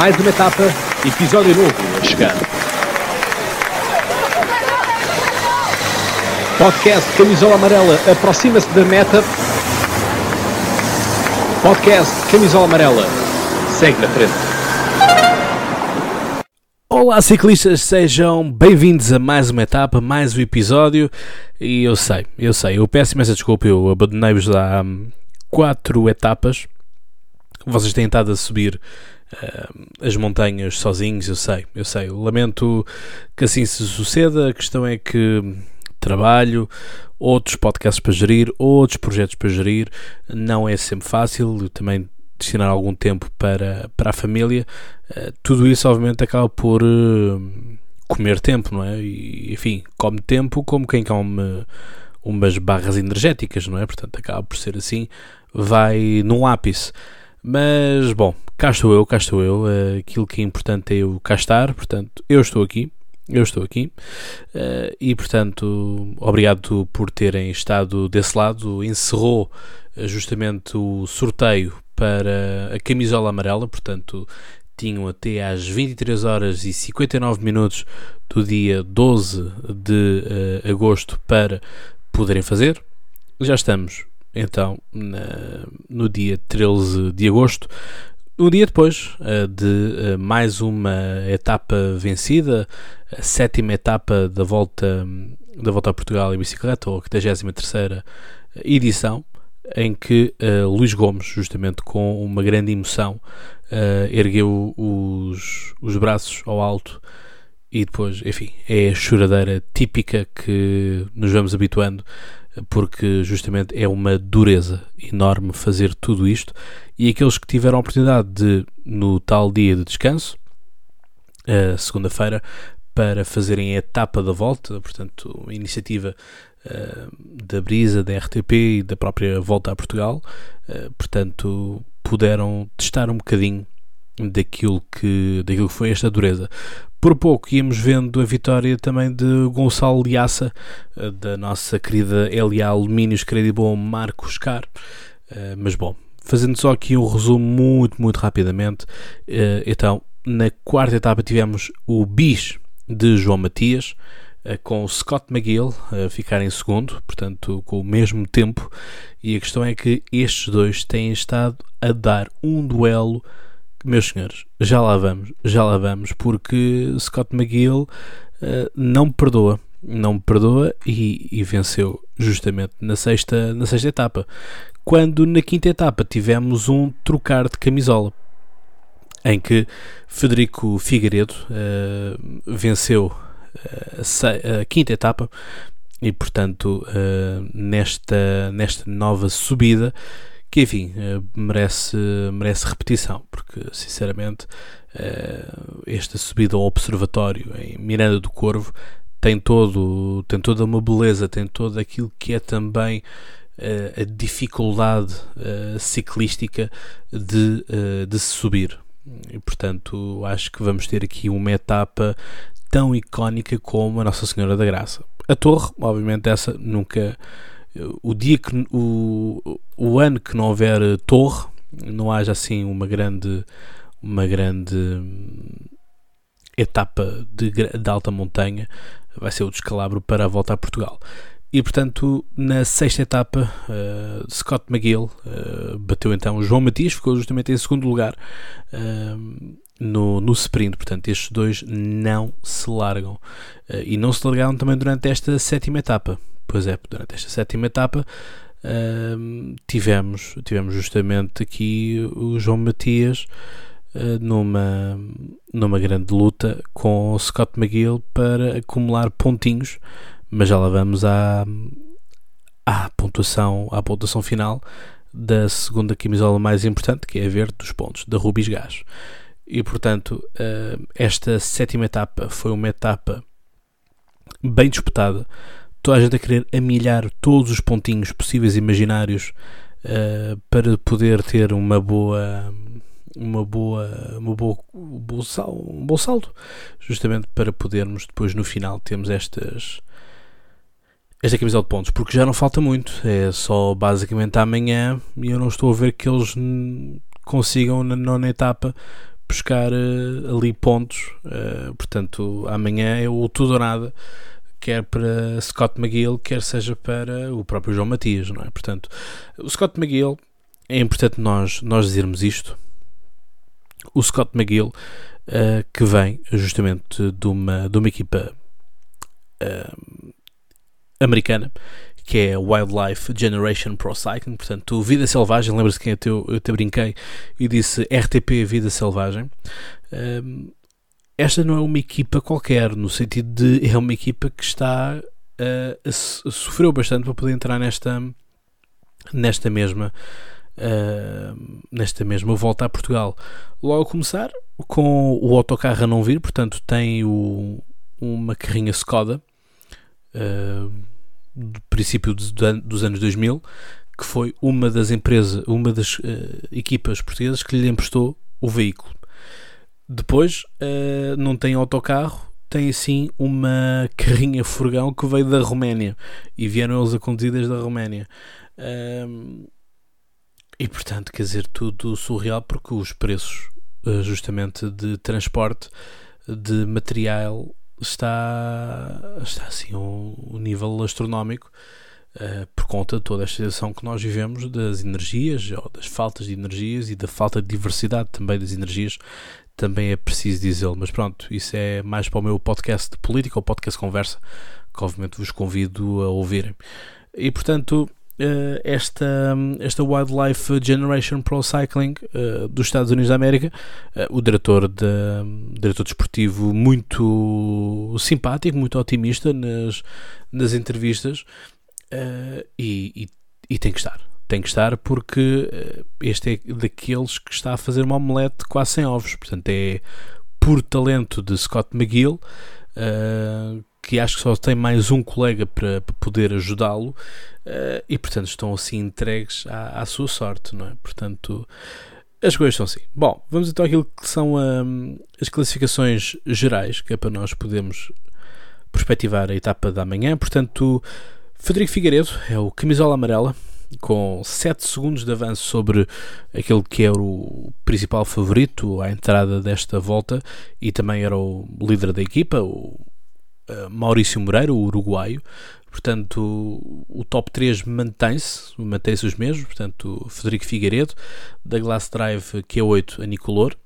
Mais uma etapa, episódio novo a chegar. Podcast Camisola Amarela aproxima-se da meta. Podcast Camisola Amarela segue na frente. Olá ciclistas, sejam bem-vindos a mais uma etapa, mais um episódio. E eu sei, eu sei, eu peço imensa desculpa, eu abandonei-vos há hum, quatro etapas. Vocês têm estado a subir as montanhas sozinhos, eu sei, eu sei. Lamento que assim se suceda. A questão é que trabalho, outros podcasts para gerir, outros projetos para gerir, não é sempre fácil. Eu também destinar algum tempo para, para a família, uh, tudo isso obviamente acaba por comer tempo, não é? E, enfim, come tempo como quem come umas barras energéticas, não é? Portanto, acaba por ser assim, vai num ápice. Mas, bom, cá estou eu, cá estou eu. Uh, aquilo que é importante é eu cá estar, portanto, eu estou aqui. Eu estou aqui uh, e, portanto, obrigado por terem estado desse lado. Encerrou uh, justamente o sorteio para a camisola amarela, portanto, tinham até às 23 horas e 59 minutos do dia 12 de agosto para poderem fazer. Já estamos então na, no dia 13 de agosto, um dia depois uh, de uh, mais uma etapa vencida, a sétima etapa da volta, da volta a Portugal em bicicleta, ou a 83 edição, em que uh, Luís Gomes, justamente com uma grande emoção, ergueu os, os braços ao alto e depois, enfim, é a choradeira típica que nos vamos habituando porque justamente é uma dureza enorme fazer tudo isto. E aqueles que tiveram a oportunidade de, no tal dia de descanso, segunda-feira, para fazerem a etapa da volta, portanto, a iniciativa uh, da Brisa, da RTP e da própria Volta a Portugal, uh, portanto, puderam testar um bocadinho daquilo que, daquilo que foi esta dureza. Por pouco íamos vendo a vitória também de Gonçalo Liaça, eh, da nossa querida LA Alumínios Bom Marcos Car. Eh, mas bom, fazendo só aqui um resumo muito, muito rapidamente. Eh, então, na quarta etapa tivemos o bis de João Matias, com Scott McGill a ficar em segundo, portanto com o mesmo tempo, e a questão é que estes dois têm estado a dar um duelo meus senhores, já lá vamos, já lá vamos, porque Scott McGill uh, não me perdoa, não me perdoa e, e, venceu justamente na sexta, na sexta etapa. Quando na quinta etapa tivemos um trocar de camisola, em que Federico Figueiredo uh, venceu uh, a, a, quinta etapa e, portanto, nesta, nesta nova subida que enfim eh, merece, merece repetição, porque sinceramente eh, esta subida ao observatório em Miranda do Corvo tem todo tem toda uma beleza, tem todo aquilo que é também eh, a dificuldade ciclística de, de se subir. E portanto acho que vamos ter aqui uma etapa tão icónica como a Nossa Senhora da Graça. A torre, obviamente, essa nunca o dia que o, o ano que não houver torre, não haja assim uma grande uma grande etapa de, de alta montanha, vai ser o descalabro para a volta a Portugal. E portanto, na sexta etapa, uh, Scott McGill uh, bateu então João Matias, ficou justamente em segundo lugar uh, no, no sprint. Portanto, estes dois não se largam. e não se largaram também durante esta sétima etapa. Pois é, durante esta sétima etapa uh, tivemos, tivemos justamente aqui o João Matias uh, numa, numa grande luta com o Scott McGill para acumular pontinhos, mas já lá vamos à, à, pontuação, à pontuação final da segunda camisola mais importante, que é a verde dos pontos, da Rubis Gás. E portanto, uh, esta sétima etapa foi uma etapa bem disputada toda a gente a querer amilhar todos os pontinhos possíveis e imaginários uh, para poder ter uma boa uma boa, uma boa um, bom saldo, um bom saldo. Justamente para podermos depois no final termos estas esta camisola de pontos, porque já não falta muito, é só basicamente amanhã e eu não estou a ver que eles consigam na nona etapa buscar uh, ali pontos. Uh, portanto, amanhã é o tudo ou nada, quer para Scott McGill, quer seja para o próprio João Matias, não é? Portanto, o Scott McGill, é importante nós, nós dizermos isto. O Scott McGill, uh, que vem justamente de uma, de uma equipa americana, que é Wildlife Generation Pro Cycling, portanto, Vida Selvagem, lembra-se quem eu, eu te brinquei e disse RTP Vida Selvagem. Um, esta não é uma equipa qualquer, no sentido de é uma equipa que está uh, a, sofreu bastante para poder entrar nesta nesta mesma uh, nesta mesma volta a Portugal. Logo a começar com o autocarro a não vir, portanto tem o, uma carrinha Skoda uh, do princípio dos anos 2000, que foi uma das empresas, uma das equipas portuguesas que lhe emprestou o veículo. Depois uh, não tem autocarro, tem sim uma carrinha furgão que veio da Roménia e vieram eles a conduzir desde a Roménia. Uh, e portanto, quer dizer, tudo surreal porque os preços uh, justamente de transporte de material está, está assim um, um nível astronómico uh, por conta de toda esta situação que nós vivemos das energias, ou das faltas de energias e da falta de diversidade também das energias, também é preciso dizê-lo. Mas pronto, isso é mais para o meu podcast de política ou podcast conversa, que obviamente vos convido a ouvirem. E portanto, uh, esta, esta Wildlife Generation Pro Cycling uh, dos Estados Unidos da América, o diretor, de, diretor desportivo muito simpático, muito otimista nas, nas entrevistas e, e, e tem que estar tem que estar porque este é daqueles que está a fazer uma omelete quase sem ovos. Portanto, é por talento de Scott McGill, uh, que acho que só tem mais um colega para, para poder ajudá-lo uh, e portanto estão assim entregues à, à, sua sorte, não é? Portanto, as coisas são assim. Bom, vamos então àquilo que são um, as classificações gerais, que é para nós podermos perspectivar a etapa da manhã. Portanto, Federico Figueiredo é o camisola amarela, com 7 segundos de avanço sobre aquele que era o principal favorito à entrada desta volta e também era o líder da equipa, o eh, Maurício Moreira, o uruguaio. Portanto, o, top 3 mantém-se, mantém-se os mesmos. Portanto, Federico Figueiredo, da Glass Drive Q8 a Nicolor,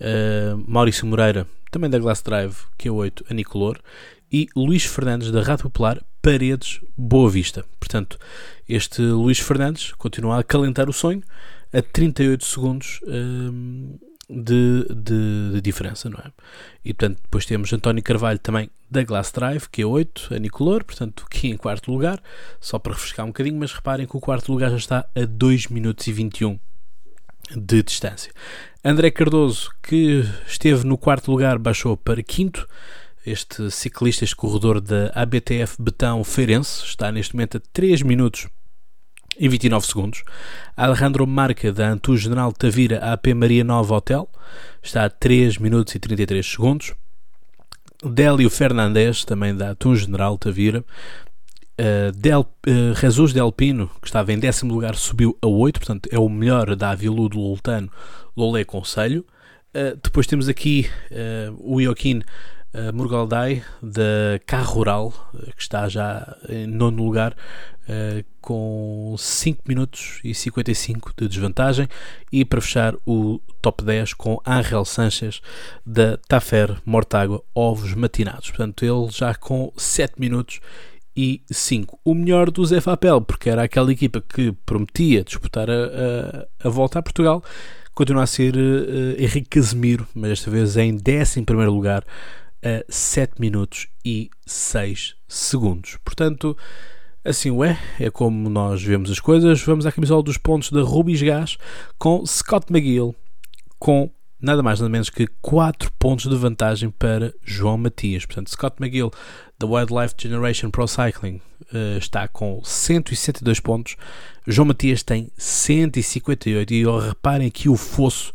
uh, Maurício Moreira, também da Glass Drive Q8 a Nicolor, e Luís Fernandes, da Rádio Popular Paredes Boa Vista. Portanto, este Luís Fernandes continua a acalentar o sonho a 38 segundos. Uh, de, de, de, diferença, não é? E portanto, depois temos António Carvalho também da Glass Drive, que é 8, a Nicolor, portanto, aqui em quarto lugar, só para refrescar um bocadinho, mas reparem que o quarto lugar já está a 2 minutos e 21 de distância. André Cardoso, que esteve no quarto lugar, baixou para quinto. Este ciclista, este corredor da ABTF Betão Feirense, está neste momento a 3 minutos e 29 segundos. Alejandro Marca, da Antu General Tavira AP Maria Nova Hotel, está a 3 minutos e 33 segundos. Délio Fernandes, também da Antu General Tavira. Uh, Del, uh, Jesus Delpino, que estava em décimo lugar, subiu a 8, portanto é o melhor da Avilu do Loltano, Lolé Conselho. Uh, depois temos aqui uh, o Joaquim uh, Murgaldai, da Carro Rural, que está já em nono lugar, uh, com 5 minutos e 55 de desvantagem. E para fechar o top 10 com Angel Sanches da Tafer Mortágua Ovos Matinados. Portanto, ele já com 7 minutos e 5. O melhor do Zé Fapel, porque era aquela equipa que prometia disputar a, a, a volta a Portugal. Continua a ser uh, Henrique Casemiro, mas desta vez em 11 lugar, a 7 minutos e 6 segundos. Portanto, Assim é, é como nós vemos as coisas. Vamos à camisola dos pontos da Rubis Gas com Scott McGill com nada mais nada menos que 4 pontos de vantagem para João Matias. Portanto, Scott McGill da Wildlife Generation Pro Cycling uh, está com 162 pontos, João Matias tem 158 e reparem aqui o fosso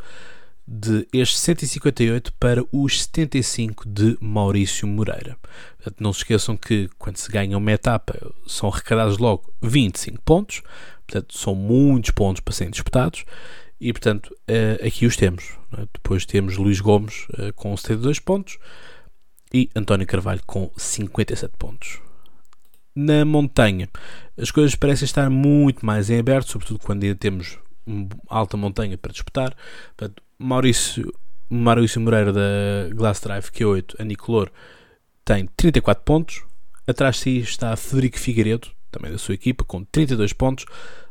de estes 158 para os 75 de Maurício Moreira. Portanto, não se esqueçam que quando se ganha uma etapa são arrecadados logo 25 pontos. Portanto, são muitos pontos para serem disputados e, portanto, uh, aqui os temos. É? Depois temos Luís Gomes uh, com 72 pontos e António Carvalho com 57 pontos. Na montanha, as coisas parecem estar muito mais em aberto, sobretudo quando ainda temos alta montanha para disputar. Portanto, Maurício, Maurício Moreira da Glass Drive Q8, Anicolor, tem 34 pontos. Atrás de si está Federico Figueiredo, também da sua equipa, com 32 pontos.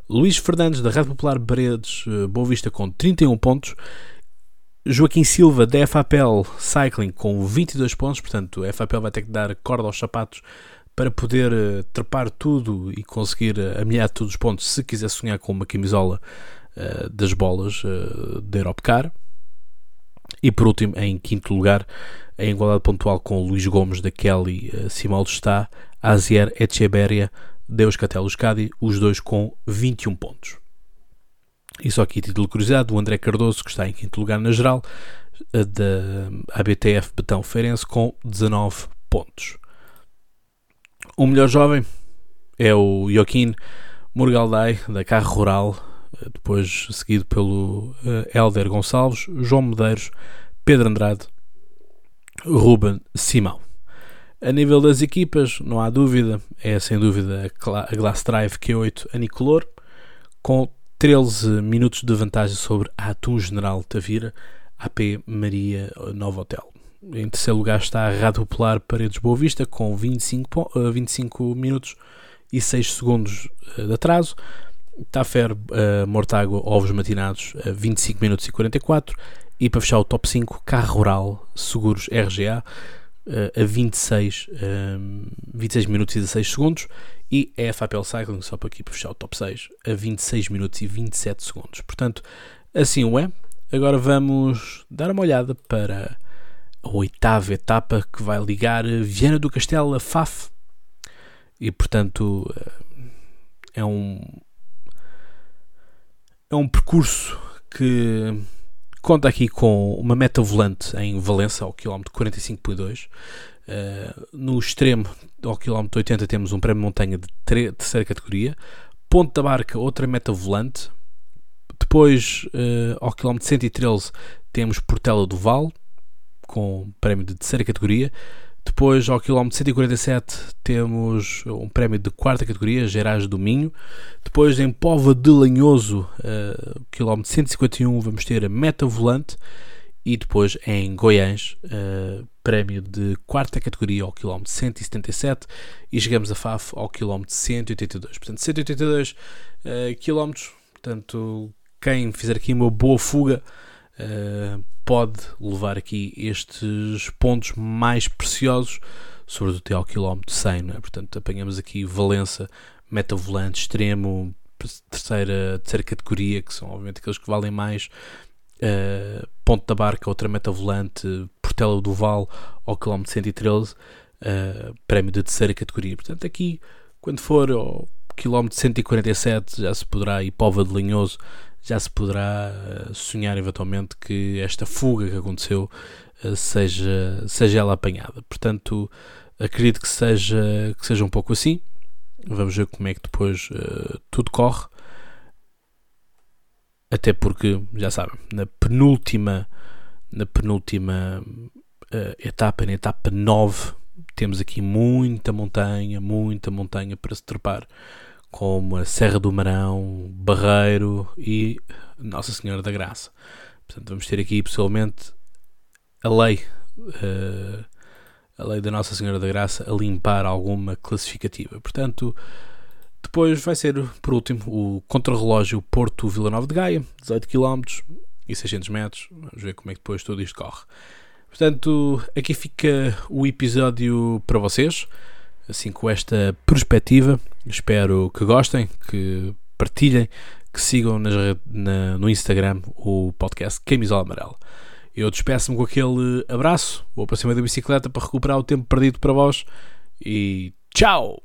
Luís Fernandes, da Red Popular Paredes eh, Boa Vista, com 31 pontos. Joaquim Silva, da FAPL Cycling, com 22 pontos. Portanto, a FAPL vai ter que dar corda aos sapatos para poder uh, trepar tudo e conseguir uh, amelhar todos os pontos se quiser sonhar com uma camisola uh, das bolas uh, da Europcar. E por último, em quinto lugar, em igualdade pontual com Luís Gomes da Kelly uh, Simaldo está Azier Echeberria Deus Catelos Cadi, os dois com 21 pontos. E só aqui título curiosidade, o André Cardoso, que está em quinto lugar na geral, da ABTF Betão Feirense, com 19 pontos. O melhor jovem é o Joaquim Murgaldai, da Carro Rural, depois seguido pelo Helder Gonçalves, João Medeiros, Pedro Andrade, Ruben Simão. A nível das equipas, não há dúvida, é sem dúvida a Glass Drive Q8 Anicolor, com 13 minutos de vantagem sobre a Atum General Tavira, AP Maria Nova Hotel. Em terceiro lugar está a Rádio Popular Paredes Boa Vista com 25, 25 eh, minutos e 6 segundos eh, de atraso. Tafer uh, Mortágua Ovos Matinados a 25 minutos e 44. E para fechar o top 5, Carro Rural Seguros RGA uh, a 26, um, 26 minutos e 16 segundos. E a FAPL Cycling, só para aqui para fechar o top 6, a 26 minutos e 27 segundos. Portanto, assim o é. Agora vamos dar uma olhada para a oitava etapa que vai ligar Viana do Castelo a Faf. E portanto é um é um percurso que conta aqui com uma meta volante em Valença ao quilómetro 45.2. Uh, no extremo, ao quilómetro 80, temos um prémio montanha de terceira categoria. Ponte da Barca, outra meta volante. Depois, uh, ao quilómetro 113, temos Portela do Val, com prémio de terceira categoria. Depois, ao quilómetro 147, temos um prémio de quarta categoria, Gerais do Minho. Depois, em Pova de Lanhoso, uh, quilómetro 151, vamos ter a Meta Volante. E depois, em Goiães, uh, prémio de quarta categoria ao quilómetro 177. E chegamos a FAF ao quilómetro 182. Portanto, 182 uh, quilómetros. Portanto, quem fizer aqui uma boa fuga uh, pode levar aqui estes pontos mais preciosos, sobretudo ao quilómetro 100. É? Portanto, apanhamos aqui Valença, meta volante, extremo, terceira, terceira categoria, que são obviamente aqueles que valem mais. Uh, da Barca, outra meta volante, Portela do Val ao quilómetro 113, uh, prémio de terceira categoria. Portanto, aqui, quando for ao quilómetro 147, já se poderá ir Pova de Linhoso já se poderá eh, sonhar eventualmente que esta fuga que aconteceu eh, seja, seja ela apanhada. Portanto, acredito que seja, que seja um pouco assim. Vamos ver como é que depois uh, tudo corre. Até porque, já sabem, na penúltima, na penúltima uh, etapa, na etapa 9, temos aqui muita montanha, muita montanha para se trepar como a Serra do Marão, Barreiro e Nossa Senhora da Graça. Portanto, vamos ter aqui pessoalmente a lei, uh, a lei da Nossa Senhora da Graça a limpar alguma classificativa. Portanto, depois vai ser, por último, o contrarrelógio Porto Vila Nova de Gaia, 18 km e 600 metros. Vamos ver como é que depois tudo isto corre. Portanto, aqui fica o episódio para vocês assim com esta perspectiva. Espero que gostem, que partilhem, que sigam nas, na, no Instagram o podcast Camisola Amarela. Eu despeço-me com aquele abraço, vou para cima da bicicleta para recuperar o tempo perdido para vós e tchau!